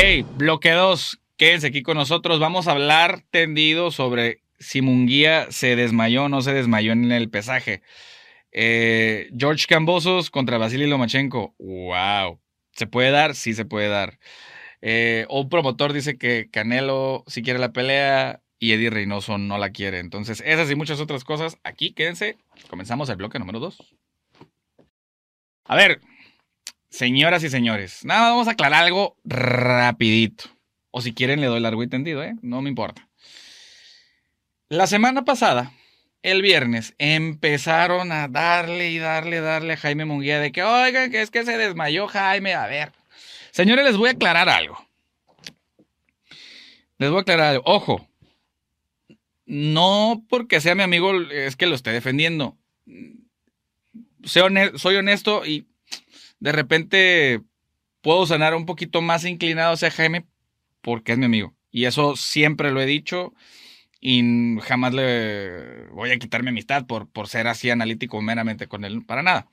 Hey, bloque 2, quédense aquí con nosotros. Vamos a hablar tendido sobre si Munguía se desmayó o no se desmayó en el pesaje. Eh, George Cambosos contra Vasily Lomachenko. ¡Wow! ¿Se puede dar? Sí, se puede dar. Eh, un promotor dice que Canelo si quiere la pelea y Eddie Reynoso no la quiere. Entonces, esas y muchas otras cosas, aquí quédense. Comenzamos el bloque número 2. A ver, señoras y señores, nada, vamos a aclarar algo rapidito. O si quieren le doy largo y tendido, ¿eh? No me importa. La semana pasada, el viernes, empezaron a darle y darle, darle a Jaime Munguía de que, oigan, que es que se desmayó Jaime. A ver, señores, les voy a aclarar algo. Les voy a aclarar algo. Ojo, no porque sea mi amigo es que lo esté defendiendo. soy honesto y de repente puedo sonar un poquito más inclinado hacia Jaime porque es mi amigo. Y eso siempre lo he dicho y jamás le voy a quitar mi amistad por, por ser así analítico meramente con él, para nada.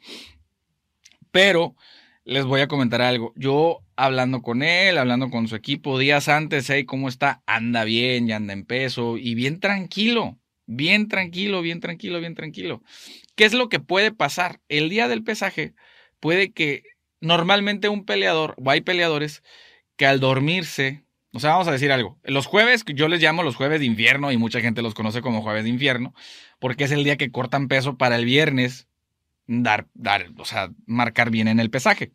Pero les voy a comentar algo. Yo hablando con él, hablando con su equipo días antes, hey, ¿cómo está? Anda bien, ya anda en peso y bien tranquilo, bien tranquilo, bien tranquilo, bien tranquilo. ¿Qué es lo que puede pasar? El día del pesaje puede que normalmente un peleador, o hay peleadores que al dormirse, o sea, vamos a decir algo, los jueves, yo les llamo los jueves de invierno y mucha gente los conoce como jueves de invierno, porque es el día que cortan peso para el viernes dar, dar, o sea, marcar bien en el pesaje.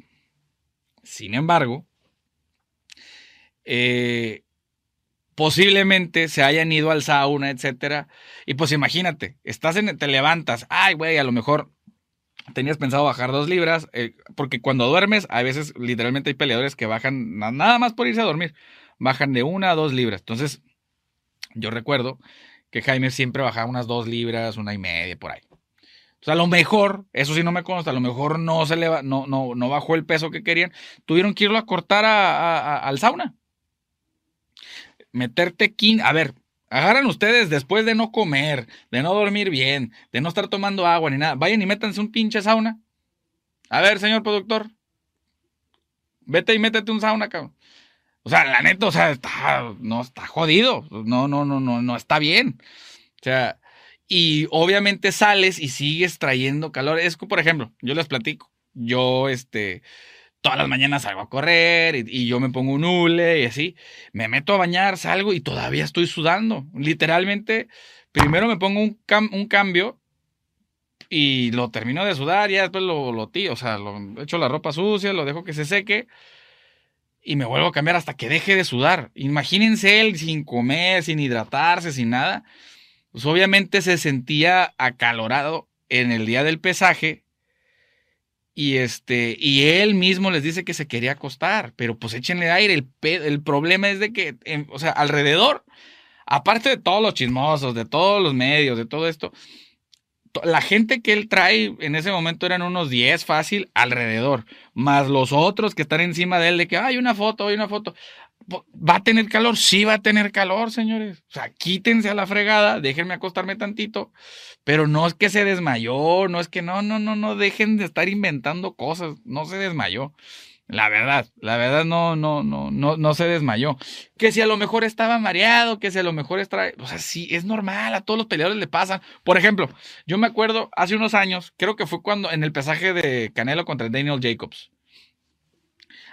Sin embargo, eh, posiblemente se hayan ido al sauna, etcétera. Y pues imagínate, estás en, te levantas, ay, güey, a lo mejor tenías pensado bajar dos libras, eh, porque cuando duermes, a veces literalmente hay peleadores que bajan nada más por irse a dormir, bajan de una a dos libras. Entonces, yo recuerdo que Jaime siempre bajaba unas dos libras, una y media, por ahí. O a lo mejor, eso sí no me consta, a lo mejor no se le no, no, no bajó el peso que querían. Tuvieron que irlo a cortar al sauna. Meterte quin, a ver, agarran ustedes después de no comer, de no dormir bien, de no estar tomando agua ni nada. Vayan y métanse un pinche sauna. A ver, señor productor. Vete y métete un sauna, cabrón. O sea, la neta, o sea, está, no está jodido. No, no, no, no, no está bien. O sea, y obviamente sales y sigues trayendo calor. Es que, por ejemplo, yo les platico, yo, este, todas las mañanas salgo a correr y, yo me pongo un hule y así, me meto a bañar, salgo y todavía estoy sudando. Literalmente, primero me pongo un, un cambio y lo termino de sudar, ya después lo, lo tío, o sea, lo echo la ropa sucia, lo dejo que se seque y me vuelvo a cambiar hasta que deje de sudar. Imagínense él sin comer, sin hidratarse, sin nada pues obviamente se sentía acalorado en el día del pesaje y este y él mismo les dice que se quería acostar, pero pues échenle aire, el, el problema es de que, o sea, alrededor, aparte de todos los chismosos, de todos los medios, de todo esto, la gente que él trae en ese momento eran unos 10 fácil alrededor, más los otros que están encima de él de que hay una foto, hay una foto. ¿Va a tener calor? Sí va a tener calor, señores. O sea, quítense a la fregada, déjenme acostarme tantito. Pero no es que se desmayó, no es que no, no, no, no, dejen de estar inventando cosas. No se desmayó. La verdad, la verdad no, no, no, no, no se desmayó. Que si a lo mejor estaba mareado, que si a lo mejor está, o sea, sí, es normal, a todos los peleadores le pasan. Por ejemplo, yo me acuerdo hace unos años, creo que fue cuando en el pesaje de Canelo contra Daniel Jacobs.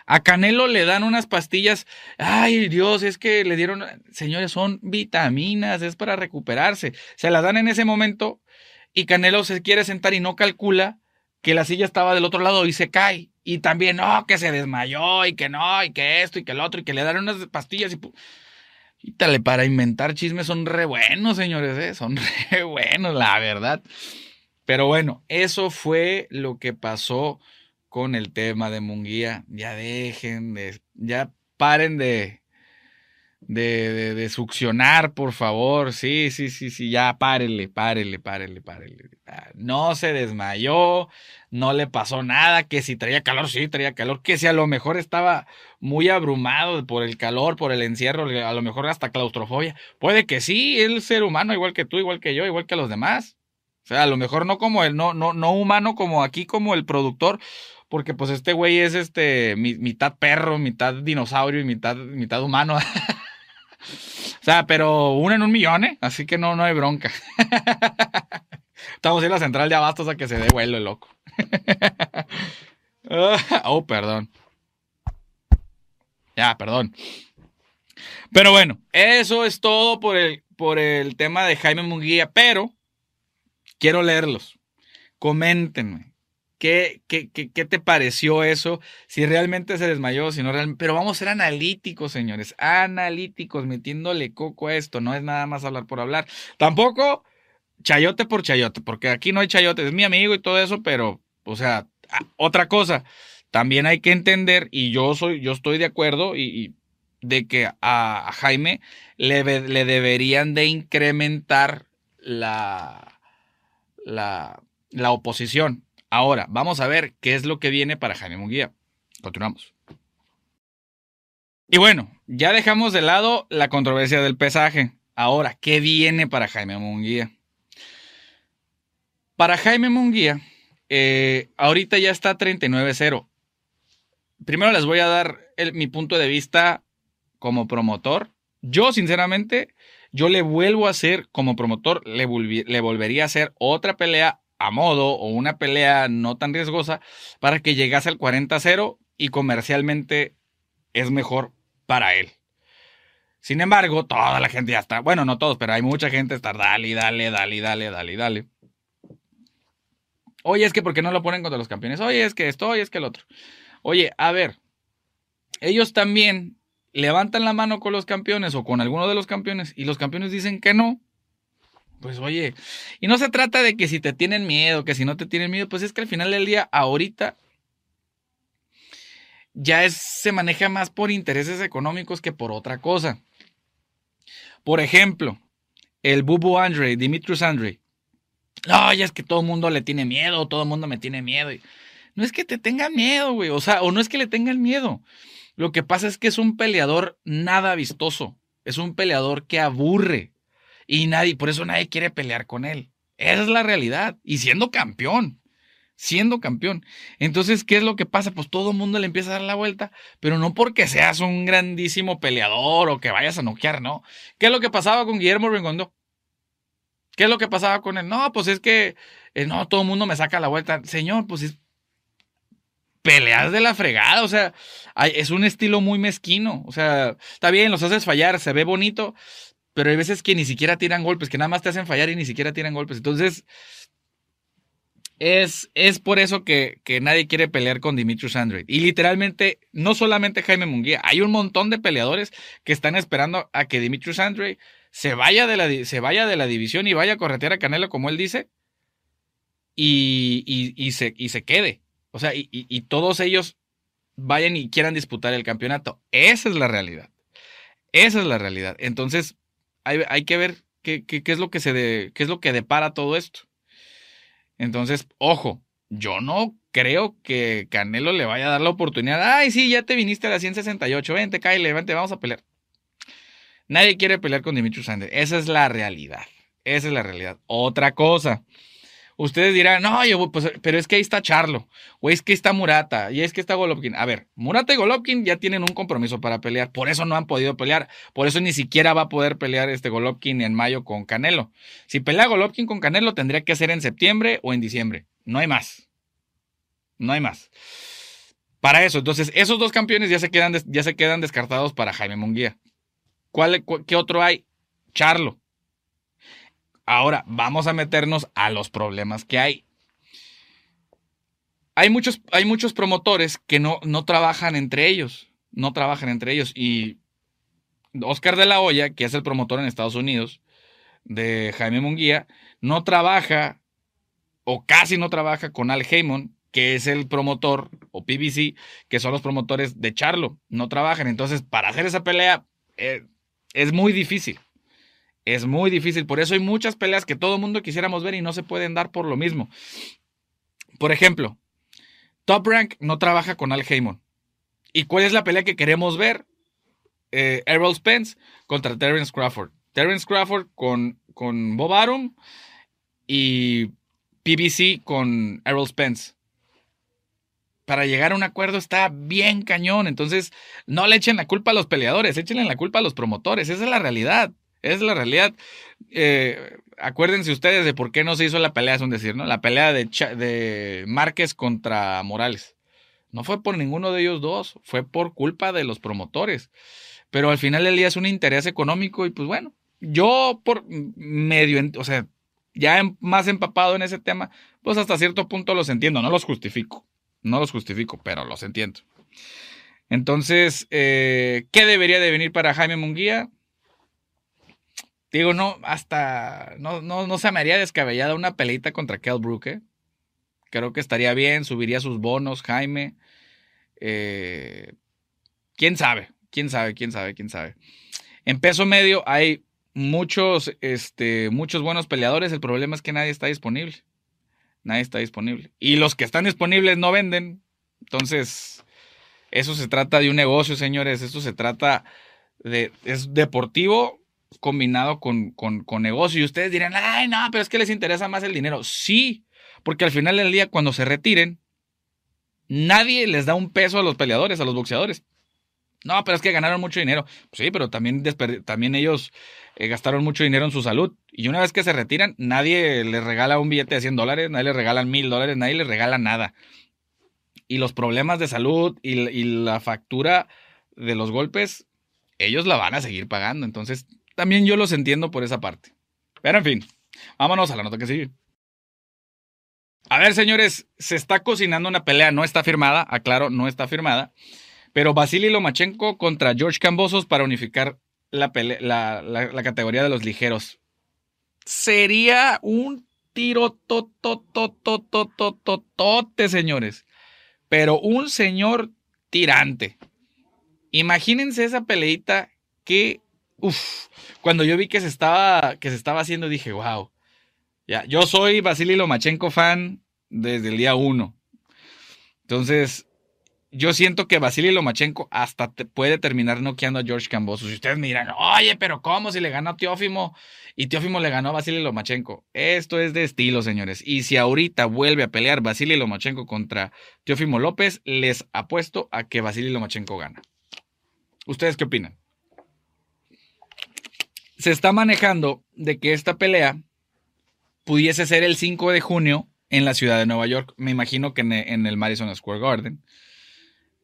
A Canelo le dan unas pastillas. Ay, Dios, es que le dieron. Señores, son vitaminas, es para recuperarse. Se las dan en ese momento y Canelo se quiere sentar y no calcula que la silla estaba del otro lado y se cae. Y también, no, que se desmayó y que no, y que esto y que el otro, y que le dan unas pastillas y. Quítale, para inventar chismes son re buenos, señores, ¿eh? son re buenos, la verdad. Pero bueno, eso fue lo que pasó con el tema de Munguía. Ya dejen de, ya paren de, de, de, succionar, por favor. Sí, sí, sí, sí, ya párenle, párenle, párenle, párenle. No se desmayó, no le pasó nada, que si traía calor, sí, traía calor, que si a lo mejor estaba muy abrumado por el calor, por el encierro, a lo mejor hasta claustrofobia. Puede que sí, el ser humano, igual que tú, igual que yo, igual que los demás. O sea, a lo mejor no como el, no, no, no humano como aquí, como el productor, porque pues este güey es este mitad perro, mitad dinosaurio y mitad, mitad humano. o sea, pero uno en un millón, ¿eh? Así que no, no hay bronca. Estamos en la central de abastos a que se dé vuelo el loco. oh, perdón. Ya, perdón. Pero bueno, eso es todo por el, por el tema de Jaime Munguía. Pero quiero leerlos. Coméntenme. ¿Qué, qué, qué, te pareció eso? Si realmente se desmayó, si no realmente. Pero vamos a ser analíticos, señores. Analíticos, metiéndole coco a esto. No es nada más hablar por hablar. Tampoco chayote por chayote, porque aquí no hay chayote. Es mi amigo y todo eso, pero, o sea, ah, otra cosa. También hay que entender, y yo soy, yo estoy de acuerdo, y, de que a, Jaime le, le deberían de incrementar la, la, la oposición. Ahora, vamos a ver qué es lo que viene para Jaime Munguía. Continuamos. Y bueno, ya dejamos de lado la controversia del pesaje. Ahora, ¿qué viene para Jaime Munguía? Para Jaime Munguía, eh, ahorita ya está 39-0. Primero les voy a dar mi punto de vista como promotor. Yo, sinceramente, yo le vuelvo a hacer como promotor, le, le volvería a hacer otra pelea a modo o una pelea no tan riesgosa para que llegase al 40-0 y comercialmente es mejor para él. Sin embargo, toda la gente ya está, bueno, no todos, pero hay mucha gente está dale, dale, dale, dale, dale, dale. Oye, es que ¿por qué no lo ponen contra los campeones? Oye, es que esto, oye, es que el otro. Oye, a ver, ellos también levantan la mano con los campeones o con alguno de los campeones y los campeones dicen que no. Pues oye, y no se trata de que si te tienen miedo, que si no te tienen miedo, pues es que al final del día, ahorita, ya es, se maneja más por intereses económicos que por otra cosa. Por ejemplo, el Bubu Andre, Dimitrius Andre. No, ya es que todo el mundo le tiene miedo, todo el mundo me tiene miedo. No es que te tengan miedo, güey. O sea, o no es que le tengan miedo. Lo que pasa es que es un peleador nada vistoso. Es un peleador que aburre. Y nadie, por eso nadie quiere pelear con él. Esa es la realidad. Y siendo campeón. Siendo campeón. Entonces, ¿qué es lo que pasa? Pues todo el mundo le empieza a dar la vuelta, pero no porque seas un grandísimo peleador o que vayas a noquear, no. ¿Qué es lo que pasaba con Guillermo Rengondo? ¿Qué es lo que pasaba con él? No, pues es que eh, no, todo el mundo me saca la vuelta. Señor, pues es peleas de la fregada, o sea, es un estilo muy mezquino, o sea, está bien, los haces fallar, se ve bonito, pero hay veces que ni siquiera tiran golpes, que nada más te hacen fallar y ni siquiera tiran golpes. Entonces, es, es por eso que, nadie quiere pelear con Dimitrius Andrade. Y literalmente, no solamente Jaime Munguía, hay un montón de peleadores que están esperando a que Dimitrius Andrade se vaya de la, se vaya de la división y vaya a corretear a Canelo, como él dice, y, se, y se quede. O sea, y, y todos ellos vayan y quieran disputar el campeonato. Esa es la realidad. Esa es la realidad. Entonces, hay, que ver qué, es lo que se de, qué es lo que depara todo esto. Entonces, ojo, yo no creo que Canelo le vaya a dar la oportunidad. Ay, sí, ya te viniste a la 168, vente, cállate, vente, vamos a pelear. Nadie quiere pelear con Dimitri Sanders. Esa es la realidad. Esa es la realidad. Otra cosa. Ustedes dirán, no, yo, pues, pero es que ahí está Charlo, o es que está Murata, y es que está Golovkin. A ver, Murata y Golovkin ya tienen un compromiso para pelear, por eso no han podido pelear, por eso ni siquiera va a poder pelear este Golovkin en mayo con Canelo. Si pelea Golovkin con Canelo, tendría que ser en septiembre o en diciembre. No hay más. No hay más. Para eso, entonces, esos dos campeones ya se quedan, ya se quedan descartados para Jaime Munguía. ¿Cuál, ¿Qué otro hay? Charlo. Ahora vamos a meternos a los problemas que hay. Hay muchos, hay muchos promotores que no, no trabajan entre ellos. No trabajan entre ellos. Y Oscar de la Hoya, que es el promotor en Estados Unidos de Jaime Munguía, no trabaja o casi no trabaja con Al Heyman, que es el promotor, o PBC, que son los promotores de Charlo. No trabajan. Entonces, para hacer esa pelea eh, es muy difícil. Es muy difícil. Por eso hay muchas peleas que todo el mundo quisiéramos ver y no se pueden dar por lo mismo. Por ejemplo, Top Rank no trabaja con Al Heyman. ¿Y cuál es la pelea que queremos ver? Eh, Errol Spence contra Terence Crawford. Terence Crawford con, con Bob Arum y PBC con Errol Spence. para llegar a un acuerdo está bien cañón. Entonces, no le echen la culpa a los peleadores, échenle la culpa a los promotores. Esa es la realidad. Es la realidad. Eh, acuérdense ustedes de por qué no se hizo la pelea, es un decir, ¿no? La pelea de, Márquez contra Morales. No fue por ninguno de ellos dos, fue por culpa de los promotores. Pero al final del día es un interés económico y pues bueno, yo por medio, o sea, ya más empapado en ese tema, pues hasta cierto punto los entiendo, no los justifico. No los justifico, pero los entiendo. Entonces, eh, ¿qué debería de venir para Jaime Munguía? Digo, no, hasta, no, no, no se me haría descabellada una peleita contra Kell Brook. Creo que estaría bien, subiría sus bonos, Jaime. Eh, ¿Quién sabe? ¿Quién sabe? ¿Quién sabe? ¿Quién sabe? En peso medio hay muchos, este, muchos buenos peleadores. El problema es que nadie está disponible nadie está disponible. Y los que están disponibles no venden. Entonces, eso se trata de un negocio, señores. Esto se trata de, es deportivo combinado con, con, con negocio. Y ustedes dirán, ay, no, pero es que les interesa más el dinero. Sí, porque al final del día, cuando se retiren, nadie les da un peso a los peleadores, a los boxeadores. No, pero es que ganaron mucho dinero. sí, pero también, también ellos eh, gastaron mucho dinero en su salud. Y una vez que se retiran, nadie les regala un billete de 100 dólares, nadie les regala mil dólares, nadie les regala nada. Y los problemas de salud y, y la factura de los golpes, ellos la van a seguir pagando. Entonces, también yo los entiendo por esa parte. Pero en fin, vámonos a la nota que sigue. A ver, señores, se está cocinando una pelea, no está firmada, aclaro, no está firmada. Pero Vasily Lomachenko contra George Cambosos para unificar la, la, categoría de los ligeros. Sería un tiro tote, señores. Pero un señor tirante. Imagínense esa peleita que, uff, cuando yo vi que se estaba, que se estaba haciendo, dije, wow. Ya, yo soy Vasily Lomachenko fan desde el día uno. Entonces, yo siento que Vasily Lomachenko hasta puede terminar noqueando a George Cambosos. Y ustedes me dirán, oye, pero ¿cómo si le ganó a Teófimo y Teófimo le ganó a Vasily Lomachenko? Esto es de estilo, señores. Y si ahorita vuelve a pelear Vasily Lomachenko contra Teófimo López, les apuesto a que Vasily Lomachenko gana. ¿Ustedes qué opinan? Se está manejando de que esta pelea pudiese ser el 5 de junio en la ciudad de Nueva York. Me imagino que en el Madison Square Garden.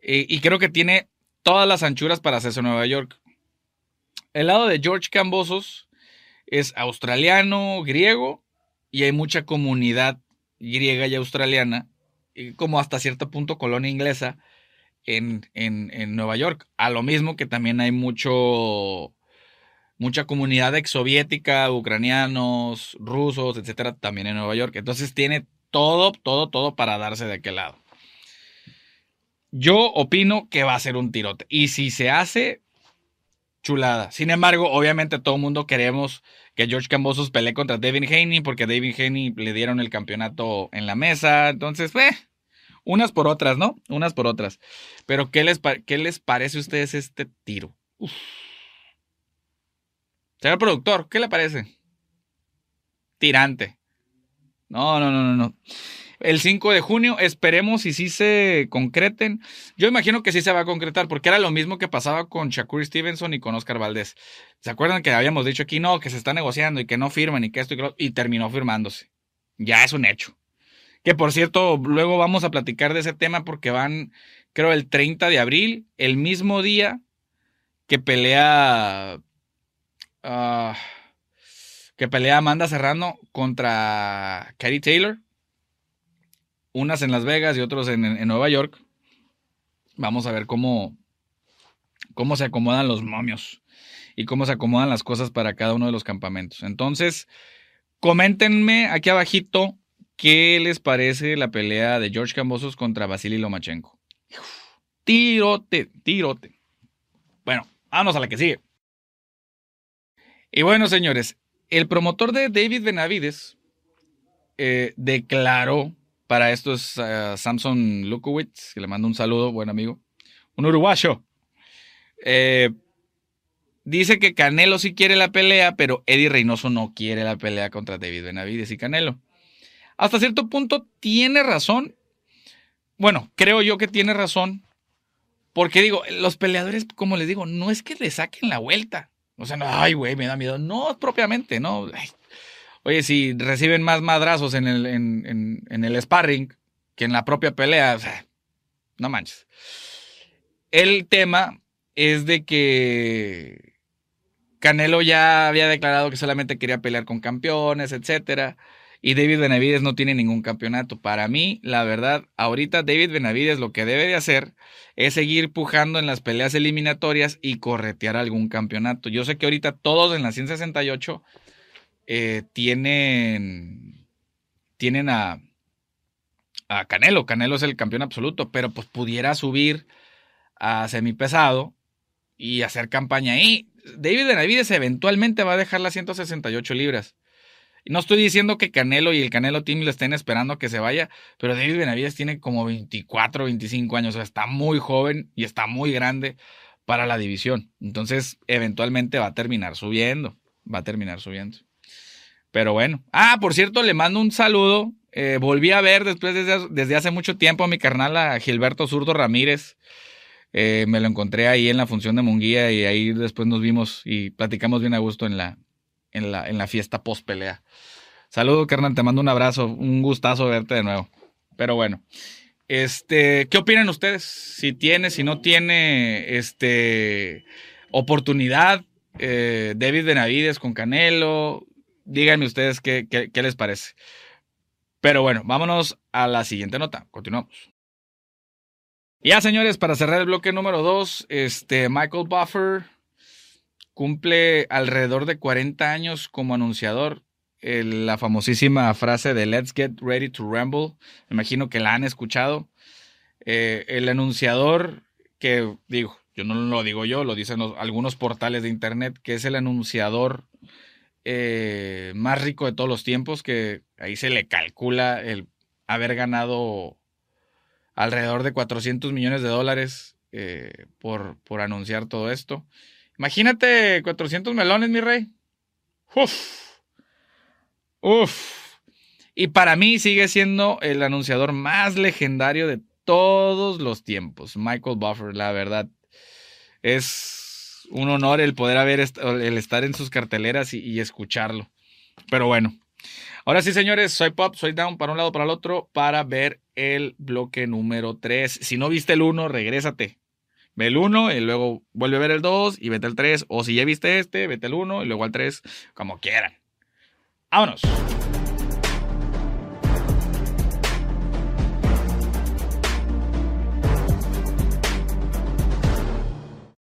Eh, y creo que tiene todas las anchuras para hacerse en Nueva York. El lado de George Cambosos es australiano, griego, y hay mucha comunidad griega y australiana, como hasta cierto punto colonia inglesa, en, en, Nueva York. A lo mismo que también hay mucho, mucha comunidad exsoviética, ucranianos, rusos, etcétera, también en Nueva York. Entonces tiene todo, todo, todo para darse de aquel lado. Yo opino que va a ser un tirote. Y si se hace, chulada. Sin embargo, obviamente todo el mundo queremos que George Cambosos pelee contra David Haney porque David Haney le dieron el campeonato en la mesa. Entonces, eh, unas por otras, ¿no? Unas por otras. Pero, ¿qué les, qué les parece a ustedes este tiro? Señor productor, ¿qué le parece? Tirante. No, no, no, no, no el 5 de junio. Esperemos y si se concreten. Yo imagino que sí se va a concretar, porque era lo mismo que pasaba con Shakur Stevenson y con Oscar Valdés. ¿Se acuerdan que habíamos dicho aquí, no, que se está negociando y que no firman y que esto y que lo, y terminó firmándose? Ya es un hecho. Que por cierto, luego vamos a platicar de ese tema porque van, creo, el 30 de abril, el mismo día que pelea. Ah, que pelea Amanda Serrano contra Katie Taylor unas en Las Vegas y otros en, Nueva York. Vamos a ver cómo, cómo se acomodan los momios y cómo se acomodan las cosas para cada uno de los campamentos. Entonces, coméntenme aquí abajito qué les parece la pelea de George Cambosos contra Vasily Lomachenko. Tirote, tirote. Bueno, vamos a la que sigue. Y bueno, señores, el promotor de David Benavides eh, declaró para esto es eh, Samson Lukowitz, que le mando un saludo, buen amigo. Un uruguayo. Eh, dice que Canelo sí quiere la pelea, pero Eddie Reynoso no quiere la pelea contra David Benavides y Canelo. Hasta cierto punto tiene razón. bueno, creo yo que tiene razón. Porque digo, los peleadores, como les digo, no es que le saquen la vuelta. O sea, no, ay, güey, me da miedo. No, propiamente, no. Oye, si reciben más madrazos en el, en, en el sparring que en la propia pelea, o sea, no manches. El tema es de que Canelo ya había declarado que solamente quería pelear con campeones, etcétera. Y David Benavides no tiene ningún campeonato. Para mí, la verdad, ahorita David Benavides lo que debe de hacer es seguir pujando en las peleas eliminatorias y corretear algún campeonato. Yo sé que ahorita todos en la 168 eh, tienen, tienen a, a Canelo. Canelo es el campeón absoluto, pero pues pudiera subir a semipesado y hacer campaña ahí. David Benavides eventualmente va a dejar las 168 libras. No estoy diciendo que Canelo y el Canelo Team le estén esperando que se vaya, pero David Benavides tiene como 24, 25 años, o sea, está muy joven y está muy grande para la división. Entonces, eventualmente va a terminar subiendo, va a terminar subiendo. Pero bueno. Ah, por cierto, le mando un saludo. Eh, volví a ver después desde, desde, hace mucho tiempo a mi carnal, a Gilberto Zurdo Ramírez. Eh, me lo encontré ahí en la función de Munguía y ahí después nos vimos y platicamos bien a gusto en la, en la, en la fiesta post pelea. Saludos, carnal, te mando un abrazo, un gustazo verte de nuevo. Pero bueno, este, ¿qué opinan ustedes? Si tiene, si no tiene, este, oportunidad, eh, David Benavides con Canelo, díganme ustedes qué, qué, qué les parece. Pero bueno, vámonos a la siguiente nota. Continuamos. Ya, señores, para cerrar el bloque número 2, este, Michael Buffer cumple alrededor de 40 años como anunciador. la famosísima frase de Let's get ready to rumble. Me imagino que la han escuchado. Eh, el anunciador que digo, yo no lo digo yo, lo dicen algunos portales de internet, que es el anunciador eh, más rico de todos los tiempos, que ahí se le calcula el haber ganado alrededor de 400 millones de dólares eh, por, por anunciar todo esto. Imagínate 400 melones, mi rey. Uf. Uf. Y para mí sigue siendo el anunciador más legendario de todos los tiempos. Michael Buffer, la verdad. Es un honor el poder haber el estar en sus carteleras y, escucharlo. Pero bueno. Ahora sí, señores, soy Pop, soy Down para un lado, para el otro, para ver el bloque número 3. Si no viste el 1, regrésate. Ve el 1 y luego vuelve a ver el 2 y vete al 3. O si ya viste este, vete al 1 y luego al 3, como quieran. Vámonos.